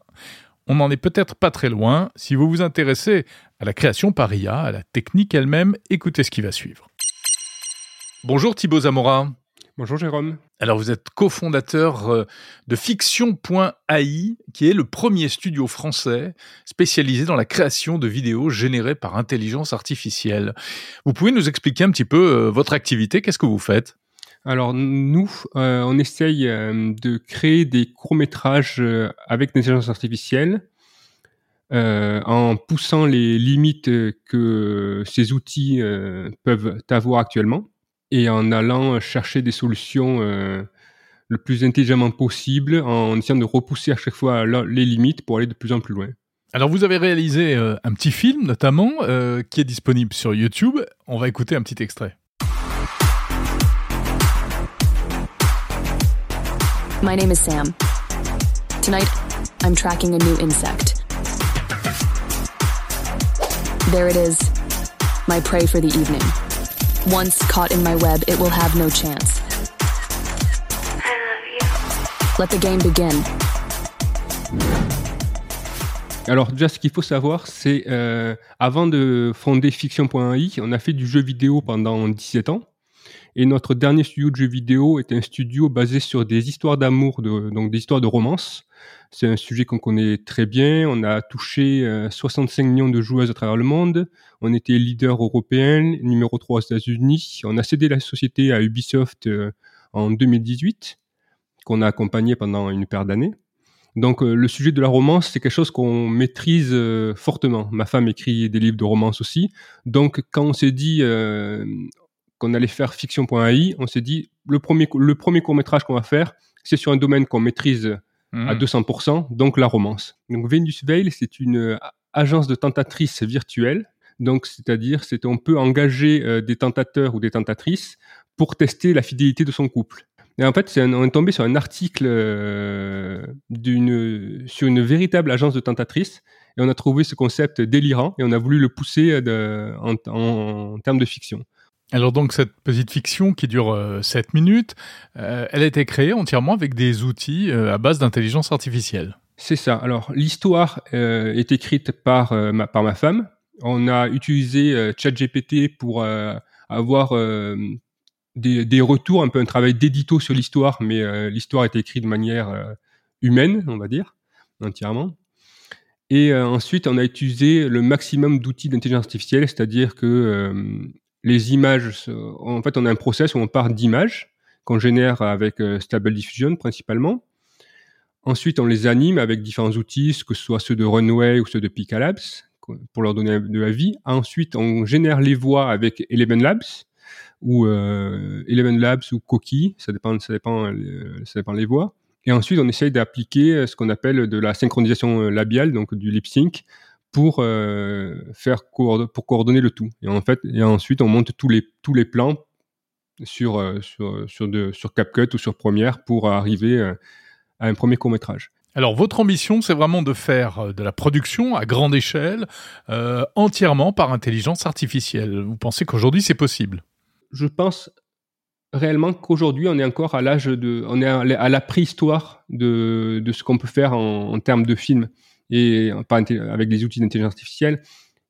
On n'en est peut-être pas très loin. Si vous vous intéressez à la création par IA, à la technique elle-même, écoutez ce qui va suivre. Bonjour Thibaut Zamora. Bonjour Jérôme. Alors vous êtes cofondateur euh, de Fiction.ai, qui est le premier studio français spécialisé dans la création de vidéos générées par intelligence artificielle. Vous pouvez nous expliquer un petit peu euh, votre activité, qu'est-ce que vous faites? Alors nous, euh, on essaye de créer des courts-métrages avec l'intelligence artificielle en poussant les limites que ces outils peuvent avoir actuellement et en allant chercher des solutions euh, le plus intelligemment possible, en essayant de repousser à chaque fois les limites pour aller de plus en plus loin. Alors vous avez réalisé euh, un petit film notamment euh, qui est disponible sur YouTube. On va écouter un petit extrait. My name is Sam. Tonight, I'm tracking a new insect. There it is, my prey for the evening. Once caught in my web, it will have no chance. Let the game begin. Alors déjà, ce qu'il faut savoir, c'est euh, avant de fonder Fiction.ai, on a fait du jeu vidéo pendant 17 ans. Et notre dernier studio de jeux vidéo est un studio basé sur des histoires d'amour, donc des histoires de romance. C'est un sujet qu'on connaît très bien. On a touché 65 millions de joueuses à travers le monde. On était leader européen, numéro 3 aux États-Unis. On a cédé la société à Ubisoft en 2018, qu'on a accompagné pendant une paire d'années. Donc euh, le sujet de la romance, c'est quelque chose qu'on maîtrise euh, fortement. Ma femme écrit des livres de romance aussi. Donc quand on s'est dit euh, qu'on allait faire fiction.ai, on s'est dit le premier, le premier court métrage qu'on va faire, c'est sur un domaine qu'on maîtrise à 200%, mmh. donc la romance. Donc Venus Veil, c'est une agence de tentatrices virtuelle. Donc c'est-à-dire, c'est on peut engager des tentateurs ou des tentatrices pour tester la fidélité de son couple. Et en fait, on est tombé sur un article euh, d'une sur une véritable agence de tentatrices et on a trouvé ce concept délirant et on a voulu le pousser de, en, en, termes de fiction. Alors donc cette petite fiction qui dure 7 euh, minutes, euh, elle a été créée entièrement avec des outils à base d'intelligence artificielle. C'est ça. Alors l'histoire est écrite par ma, par ma femme. On a utilisé ChatGPT pour avoir des, retours, un peu un travail d'édito sur l'histoire, mais euh, l'histoire est écrite de manière euh, humaine, on va dire, entièrement. Et euh, ensuite, on a utilisé le maximum d'outils d'intelligence artificielle, c'est-à-dire que les images, en fait, on a un process où on part d'images qu'on génère avec Stable Diffusion principalement. Ensuite, on les anime avec différents outils, que ce soit ceux de Runway ou ceux de Picalabs, pour leur donner de la vie. Ensuite, on génère les voix avec Eleven Labs, ou euh, Eleven Labs ou Coqui, ça dépend, ça dépend, euh, ça dépend les voix. Et ensuite, on essaye d'appliquer euh, ce qu'on appelle de la synchronisation labiale, donc du lip sync, pour faire pour coordonner le tout. Et en fait, et ensuite, on monte tous les tous les plans sur sur sur, de, sur CapCut ou sur Premiere pour arriver à un premier court métrage. Alors votre ambition, c'est vraiment de faire de la production à grande échelle, entièrement par intelligence artificielle. Vous pensez qu'aujourd'hui c'est possible? Je pense réellement qu'aujourd'hui, on est encore à l'âge de, on est à la préhistoire de, de ce qu'on peut faire en, termes de films et pas avec des outils d'intelligence artificielle.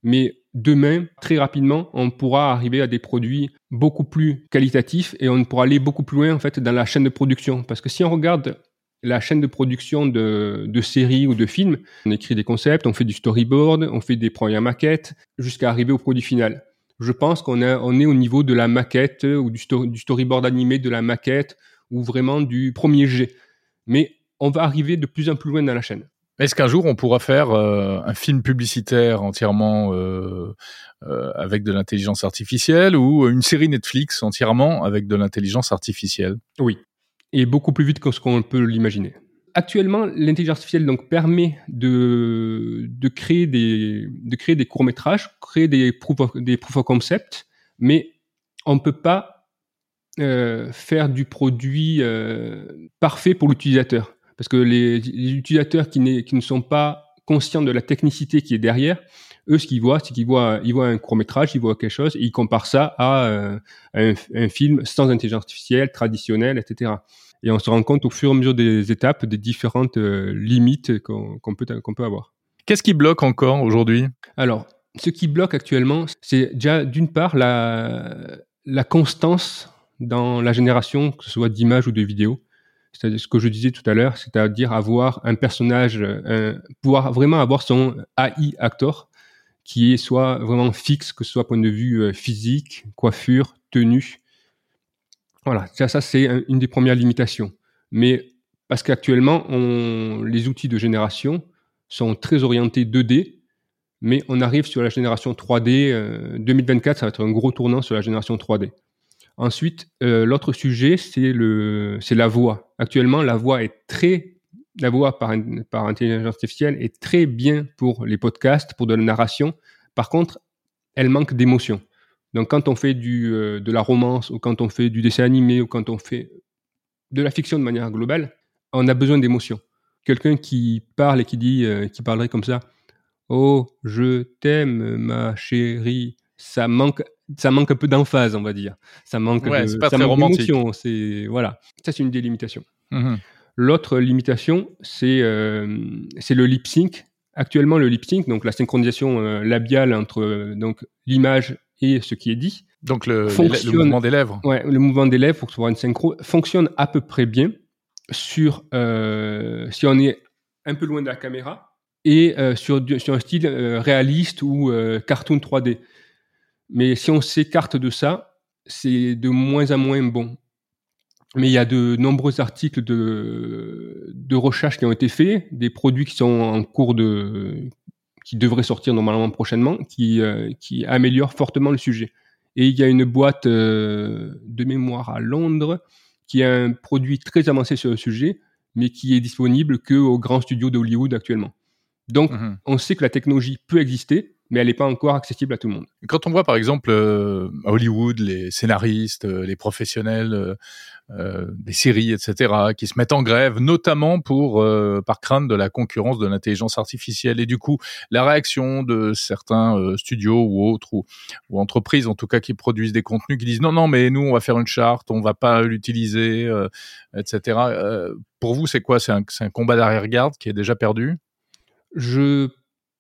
Mais demain, très rapidement, on pourra arriver à des produits beaucoup plus qualitatifs et on pourra aller beaucoup plus loin en fait dans la chaîne de production. Parce que si on regarde la chaîne de production de, séries ou de films, on écrit des concepts, on fait du storyboard, on fait des premières maquettes, jusqu'à arriver au produit final je pense qu'on est, au niveau de la maquette ou du, du storyboard animé de la maquette ou vraiment du premier jet. Mais on va arriver de plus en plus loin dans la chaîne. Est-ce qu'un jour on pourra faire euh, un film publicitaire entièrement euh, euh, avec de l'intelligence artificielle ou une série Netflix entièrement avec de l'intelligence artificielle? Oui, et beaucoup plus vite que ce qu'on peut l'imaginer. Actuellement, l'intelligence artificielle permet de, créer des de créer des courts métrages, créer des proof of, des proof of concept, mais on ne peut pas faire du produit parfait pour l'utilisateur, parce que les, les utilisateurs qui, qui ne sont pas conscients de la technicité qui est derrière, eux, ce qu'ils voient, c'est qu'ils voient, ils voient un court métrage, ils voient quelque chose, et ils comparent ça à, euh, un, un, film sans intelligence artificielle, traditionnel, etc et on se rend compte au fur et à mesure des étapes des différentes euh, limites qu'on peut, qu'on peut avoir. Qu'est-ce qui bloque encore aujourd'hui? Alors, ce qui bloque actuellement, c'est déjà d'une part la, la constance dans la génération, que ce soit d'images ou de vidéos. C'est-à-dire ce que je disais tout à l'heure, c'est-à-dire avoir un personnage, pouvoir vraiment avoir son AI actor qui est soit vraiment fixe, que ce soit point de vue euh, physique, coiffure, tenue, voilà, ça, ça c'est une des premières limitations. Mais parce qu'actuellement, les outils de génération sont très orientés 2D, mais on arrive sur la génération 3D. 2024, euh, ça va être un gros tournant sur la génération 3D. Ensuite, euh, l'autre sujet, c'est le, c'est la voix. Actuellement, la voix est très, la voix par, par intelligence artificielle est très bien pour les podcasts, pour de la narration. Par contre, elle manque d'émotion. Donc quand on fait du, euh, de la romance ou quand on fait du dessin animé ou quand on fait de la fiction de manière globale, on a besoin d'émotion. Quelqu'un qui parle et qui dit, euh, qui parlerait comme ça, oh je t'aime ma chérie, ça manque, ça manque un peu d'emphase, on va dire. Ça manque ouais, de, pas très romantique. C'est voilà, ça c'est une des limitations. Mmh L'autre limitation, c'est euh, c'est le lip sync. Actuellement, le lip sync, donc la synchronisation labiale entre donc l'image et ce qui est dit Donc le, le mouvement des lèvres. Ouais, le mouvement des lèvres pour avoir une synchro fonctionne à peu près bien sur euh, si on est un peu loin de la caméra et euh, sur, sur, un style euh, réaliste ou euh, cartoon 3D. Mais si on s'écarte de ça, c'est de moins en moins bon. Mais il y a de nombreux articles de, de recherche qui ont été faits, des produits qui sont en cours de, qui devraient sortir normalement prochainement, qui, euh, qui améliorent fortement le sujet. Et il y a une boîte euh, de mémoire à Londres qui a un produit très avancé sur le sujet, mais qui est disponible que aux grands studios de Hollywood actuellement. Donc, mhm. on sait que la technologie peut exister, mais elle n'est pas encore accessible à tout le monde. Quand on voit par exemple euh, à Hollywood les scénaristes, euh, les professionnels euh, euh, des séries, etc., qui se mettent en grève, notamment pour par crainte de la concurrence de l'intelligence artificielle, et du coup la réaction de certains studios ou autres ou, ou, entreprises, en tout cas qui produisent des contenus, qui disent non non mais nous on va faire une charte, on va pas l'utiliser, etc. pour vous c'est quoi? C'est un, un combat d'arrière-garde qui est déjà perdu? Je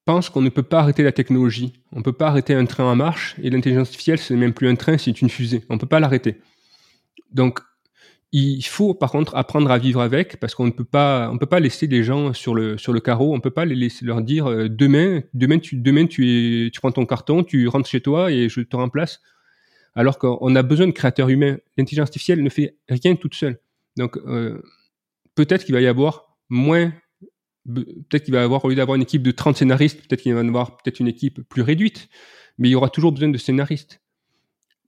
pense qu'on ne peut pas arrêter la technologie. On ne peut pas arrêter un train en marche et l'intelligence artificielle, c'est même plus un train, c'est une fusée. On ne peut pas l'arrêter. Donc, il faut par contre apprendre à vivre avec parce qu'on ne peut pas, on peut pas laisser les gens sur le sur le carreau. On peut pas les laisser leur dire euh, demain, demain tu demain tu tu prends ton carton, tu rentres chez toi et je te remplace. Alors qu'on a besoin de créateurs humains. L'intelligence artificielle ne fait rien toute seule. Donc euh, peut-être qu'il va y avoir moins peut-être qu'il va avoir, au lieu d'avoir une équipe de 30 scénaristes, peut-être qu'il va y avoir peut-être une équipe plus réduite, mais il y aura toujours besoin de scénaristes.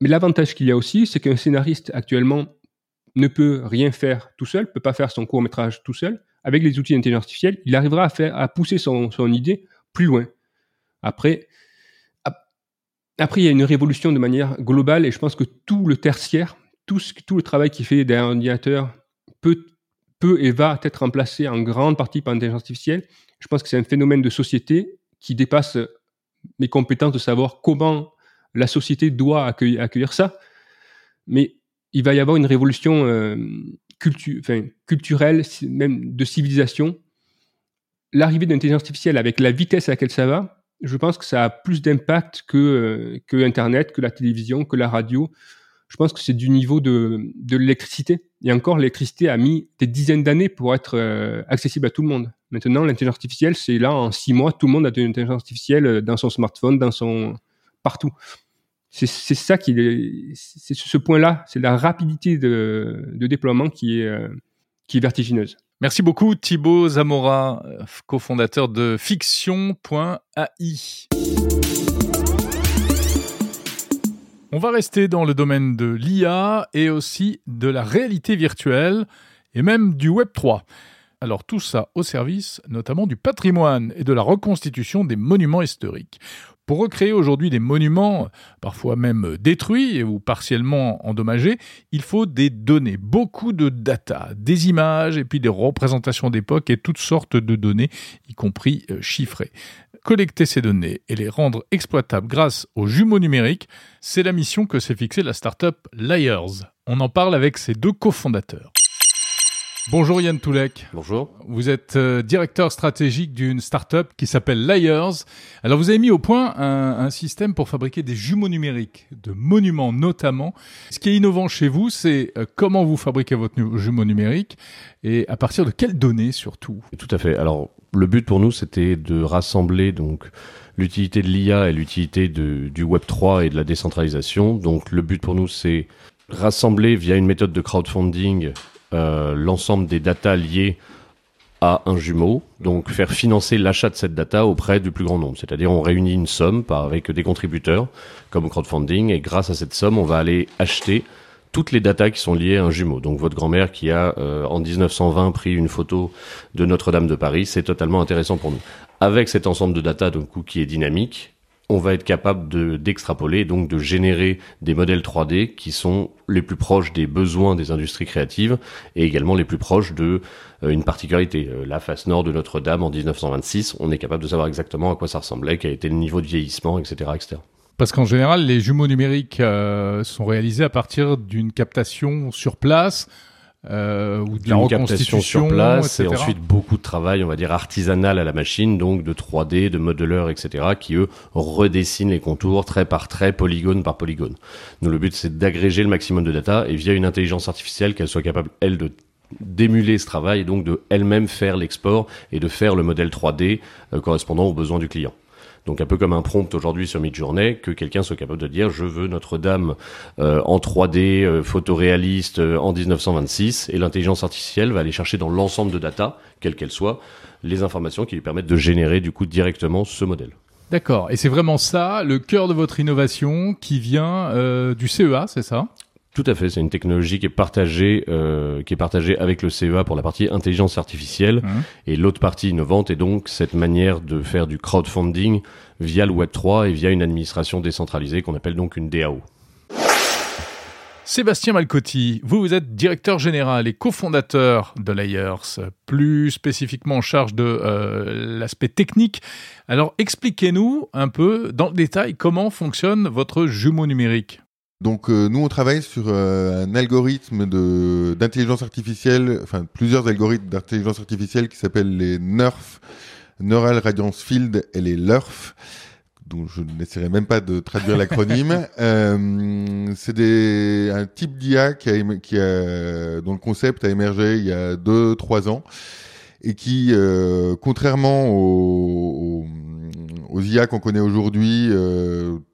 Mais l'avantage qu'il y a aussi, c'est qu'un scénariste actuellement ne peut rien faire tout seul, peut pas faire son court métrage tout seul. Avec les outils d'intelligence artificielle, il arrivera à faire, à pousser son, son idée plus loin. Après, après, il y a une révolution de manière globale et je pense que tout le tertiaire, tout, tout le travail qui fait derrière un ordinateur peut peut et va être remplacé en grande partie par l'intelligence artificielle. Je pense que c'est un phénomène de société qui dépasse mes compétences de savoir comment la société doit accueillir, ça. Mais il va y avoir une révolution euh, culturelle, même de civilisation. L'arrivée de l'intelligence artificielle avec la vitesse à laquelle ça va, je pense que ça a plus d'impact que, euh, que Internet, que la télévision, que la radio je pense que c'est du niveau de l'électricité. Et encore, l'électricité a mis des dizaines d'années pour être euh, accessible à tout le monde. Maintenant, l'intelligence artificielle, c'est là, en six mois, tout le monde a de l'intelligence artificielle euh, dans son smartphone, dans son partout. C'est ça qui est, c'est ce point-là, c'est la rapidité de, déploiement qui est, euh, qui est vertigineuse. Merci beaucoup Thibaut Zamora, cofondateur de Fiction.ai. On va rester dans le domaine de l'IA et aussi de la réalité virtuelle et même du Web 3. Alors tout ça au service notamment du patrimoine et de la reconstitution des monuments historiques. Pour recréer aujourd'hui des monuments, parfois même détruits ou partiellement endommagés, il faut des données, beaucoup de data, des images et puis des représentations d'époque et toutes sortes de données, y compris euh, chiffrées collecter ces données et les rendre exploitables grâce aux jumeaux numériques, c'est la mission que s'est fixée la startup Layers. On en parle avec ses deux cofondateurs. Bonjour Yann Toulek. Bonjour. Vous êtes euh, directeur stratégique d'une startup qui s'appelle Layers. Alors vous avez mis au point un, système pour fabriquer des jumeaux numériques, de monuments notamment. Ce qui est innovant chez vous, c'est euh, comment vous fabriquez votre jumeau numérique et à partir de quelles données surtout? Tout à fait. Alors le but pour nous, c'était de rassembler donc l'utilité de l'IA et l'utilité du Web 3 et de la décentralisation. Donc le but pour nous, c'est rassembler via une méthode de crowdfunding euh, l'ensemble des datas liées à un jumeau, donc faire financer l'achat de cette data auprès du plus grand nombre. C'est-à-dire on réunit une somme avec des contributeurs comme crowdfunding et grâce à cette somme, on va aller acheter toutes les datas qui sont liées à un jumeau. Donc votre grand-mère qui a euh, en 1920 pris une photo de Notre-Dame de Paris, c'est totalement intéressant pour nous. Avec cet ensemble de datas donc qui est dynamique, on va être capable de d'extrapoler donc de générer des modèles 3D qui sont les plus proches des besoins des industries créatives et également les plus proches de euh, une particularité. Euh, la face nord de Notre-Dame en 1926, on est capable de savoir exactement à quoi ça ressemblait, quel était le niveau de vieillissement, etc., etc. Parce qu'en général, les jumeaux numériques euh, sont réalisés à partir d'une captation sur place euh, ou de la reconstitution sur place et ensuite beaucoup de travail, on va dire artisanal à la machine, donc de 3D, de modeleurs, etc., qui eux redessinent les contours trait par trait, polygone par polygone. Nous, le but, c'est d'agréger le maximum de data et via une intelligence artificielle qu'elle soit capable, elle, de d'émuler ce travail et donc de elle-même faire l'export et de faire le modèle 3D euh, correspondant aux besoins du client. Donc un peu comme un prompt aujourd'hui sur Midjourney, que quelqu'un soit capable de dire je veux Notre-Dame euh, en 3D, euh, photoréaliste euh, en 1926, et l'intelligence artificielle va aller chercher dans l'ensemble de data, quelle qu'elle soit, les informations qui lui permettent de générer du coup directement ce modèle. D'accord. Et c'est vraiment ça, le cœur de votre innovation qui vient euh, du CEA, c'est ça? Tout à fait, c'est une technologie qui est partagée, euh, qui est partagée avec le CEA pour la partie intelligence artificielle, Mhm. et l'autre partie innovante est donc cette manière de faire du crowdfunding via le Web 3 et via une administration décentralisée qu'on appelle donc une DAO. Sébastien Malcotti, vous, vous êtes directeur général et cofondateur de Layers, plus spécifiquement en charge de euh, l'aspect technique. Alors expliquez-nous un peu dans le détail comment fonctionne votre jumeau numérique? Donc euh, nous on travaille sur euh, un algorithme de d'intelligence artificielle, enfin plusieurs algorithmes d'intelligence artificielle qui s'appellent les NERF, Neural Radiance Field et les LERF. dont je n'essaierai même pas de traduire l'acronyme. euh, c'est des un type d'IA qui a, qui a dont le concept a émergé il y a deux trois ans et qui, euh, contrairement aux, aux, aux IA qu'on connaît aujourd'hui,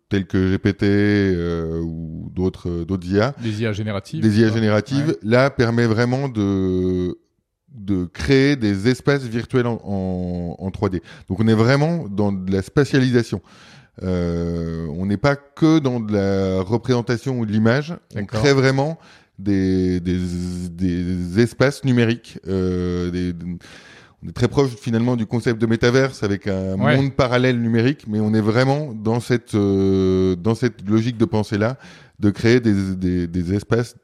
euh, tels que GPT euh, ou d'autres d'autres IA, Des IA génératives. des IA génératives, Ouais. là permet vraiment de de créer des espaces virtuels en, en, en 3D. Donc on est vraiment dans de la spatialisation. Euh, on n'est pas que dans de la représentation ou de l'image. On crée vraiment des, des, des espaces numériques. Euh, des, on est très proche finalement du concept de métaverse avec un Ouais. monde parallèle numérique, mais on est vraiment dans cette euh, dans cette logique de pensée là, de créer des, des, des espaces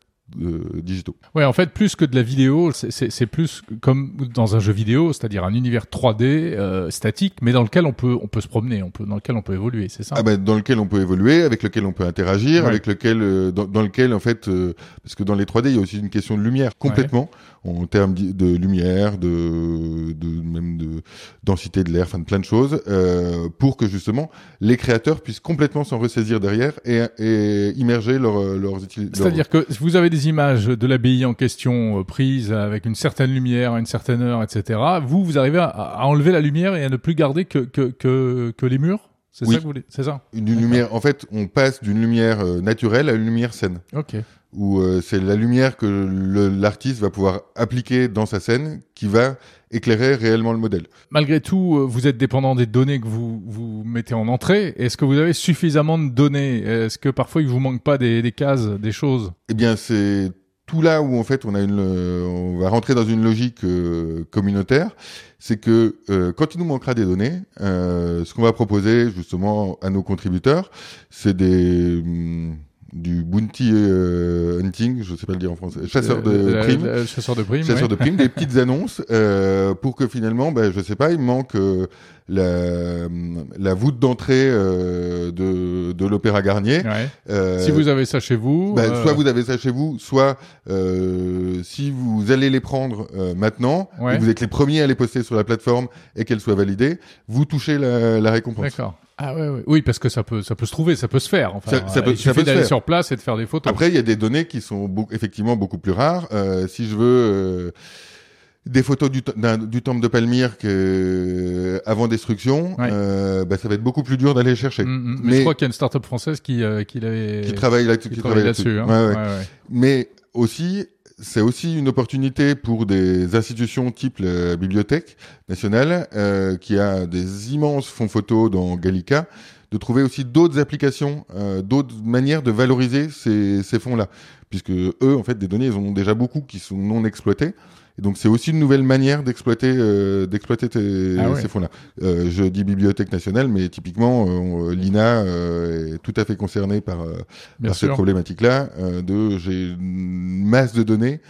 euh, digitaux. Ouais, en fait, plus que de la vidéo, c'est- plus comme dans un jeu vidéo, c'est-à-dire un univers 3D euh, statique, mais dans lequel on peut on peut se promener, on peut dans lequel on peut évoluer, c'est ça? Ah ben, dans lequel on peut évoluer, avec lequel on peut interagir, Ouais. avec lequel, euh, dans, dans lequel en fait, euh, parce que dans les 3D il y a aussi une question de lumière complètement en termes de lumière, de, de même de densité de l'air, enfin de plein de choses, euh, pour que justement les créateurs puissent complètement s'en ressaisir derrière et, et immerger leur, euh, leurs. C'est-à-dire que vous avez des images de l'abbaye en question euh, prises avec une certaine lumière à une certaine heure, etc. Vous, vous arrivez à, à enlever la lumière et à ne plus garder que que que, que les murs? C'est Oui. ça que vous voulez C'est ça. Une lumière, en fait, on passe d'une lumière euh, naturelle à une lumière saine. Ok. où euh, c'est la lumière que l'artiste va pouvoir appliquer dans sa scène qui va éclairer réellement le modèle. Malgré tout, euh, vous êtes dépendant des données que vous vous mettez en entrée. Est-ce que vous avez suffisamment de données? Est-ce que parfois il vous manque pas des, des cases, des choses? Eh bien, c'est tout là où en fait on a une, euh, on va rentrer dans une logique euh, communautaire. C'est que euh, quand il nous manquera des données, euh, ce qu'on va proposer justement à nos contributeurs, c'est des hum, du bounty euh, hunting, je sais pas le dire en français, chasseur de primes. chasseur de primes. chasseur de primes, des petites annonces euh, pour que finalement, ben, je sais pas, il manque euh, la, la voûte d'entrée euh, de, de l'Opéra Garnier. Ouais. Euh, Si vous avez ça chez vous, ben, euh, Soit vous avez ça chez vous, soit euh, si vous allez les prendre euh, maintenant, Ouais. et vous êtes les premiers à les poster sur la plateforme et qu'elles soient validées, vous touchez la, la récompense. D'accord. Ah ouais, ouais. Oui, parce que ça peut, ça peut se trouver, ça peut se faire. Enfin, Ça- ça peut- il ça suffit d'aller sur place et de faire des photos. Après, il y a des données qui sont effectivement beaucoup plus rares. Euh, si je veux euh, des photos du, du temple de Palmyre que, euh, avant destruction, Ouais. euh, bah, ça va être beaucoup plus dur d'aller chercher. Mm, mm. mais, Mais- je crois qu'il y a une start-up française qui, euh, qui Qui travaille là-dessus. qui qui travaille là-dessus. hein. Ouais, ouais. Ouais, ouais. Mais aussi, c'est aussi une opportunité pour des institutions type la Bibliothèque nationale, euh, qui a des immenses fonds photos dans Gallica, de trouver aussi d'autres applications, euh, d'autres manières de valoriser ces, ces fonds-là. Puisque eux, en fait, des données, ils en ont déjà beaucoup qui sont non exploitées. Et donc, c'est aussi une nouvelle manière d'exploiter euh, d'exploiter Ah ouais. ces fonds-là. Euh, je dis Bibliothèque nationale, mais typiquement, euh, l'INA euh, est tout à fait concernée par, euh, par cette problématique-là, euh, de j'ai une masse de données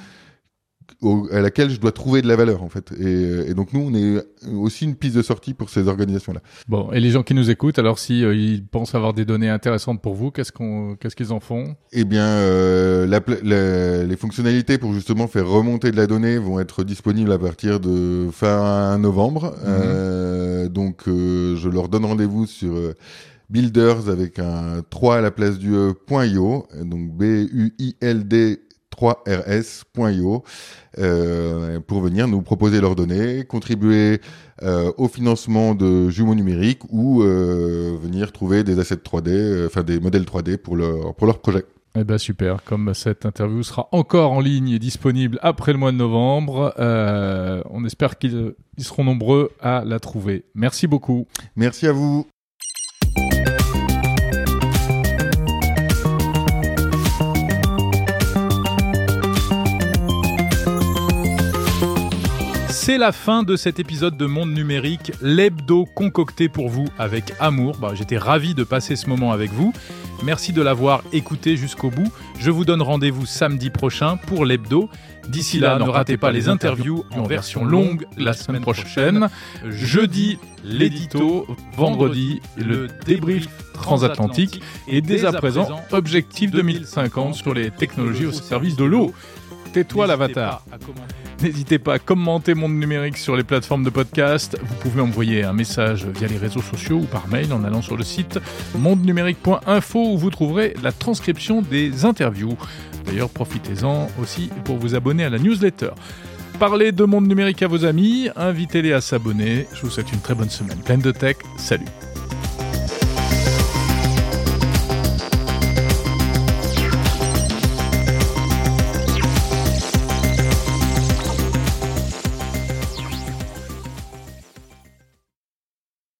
à laquelle je dois trouver de la valeur en fait. Et, et, donc nous, on est aussi une piste de sortie pour ces organisations-là. Bon, et les gens qui nous écoutent, alors si euh, ils pensent avoir des données intéressantes pour vous, qu'est-ce qu'on, qu'est-ce qu'ils en font? Eh bien, euh, la, la, les fonctionnalités pour justement faire remonter de la donnée vont être disponibles à partir de fin novembre. Mmh. Euh, donc, euh, je leur donne rendez-vous sur builders avec un 3 à la place du e.io, donc B-U-I-L-D 3rs.io euh, pour venir nous proposer leurs données, contribuer euh, au financement de jumeaux numériques ou euh, venir trouver des assets 3D, euh, enfin des modèles 3D pour leur pour leur projet. Eh ben super, comme cette interview sera encore en ligne et disponible après le mois de novembre, on espère qu'ils seront nombreux à la trouver. Merci beaucoup. Merci à vous. C'est la fin de cet épisode de Monde Numérique, l'hebdo concocté pour vous avec amour. Bah, J'étais ravi de passer ce moment avec vous. Merci de l'avoir écouté jusqu'au bout. Je vous donne rendez-vous samedi prochain pour l'hebdo. D'ici là, ne ratez pas les interviews en version longue la semaine prochaine. Jeudi, l'édito. Vendredi, le débrief transatlantique. Et dès à présent, objectif 2050 sur les technologies au service de l'eau. Tais-toi l'avatar. N'hésitez pas à commenter Monde Numérique sur les plateformes de podcast. Vous pouvez envoyer un message via les réseaux sociaux ou par mail en allant sur le site mondenumérique.info où vous trouverez la transcription des interviews. D'ailleurs, profitez-en aussi pour vous abonner à la newsletter. Parlez de Monde Numérique à vos amis, invitez-les à s'abonner. Je vous souhaite une très bonne semaine pleine de tech. Salut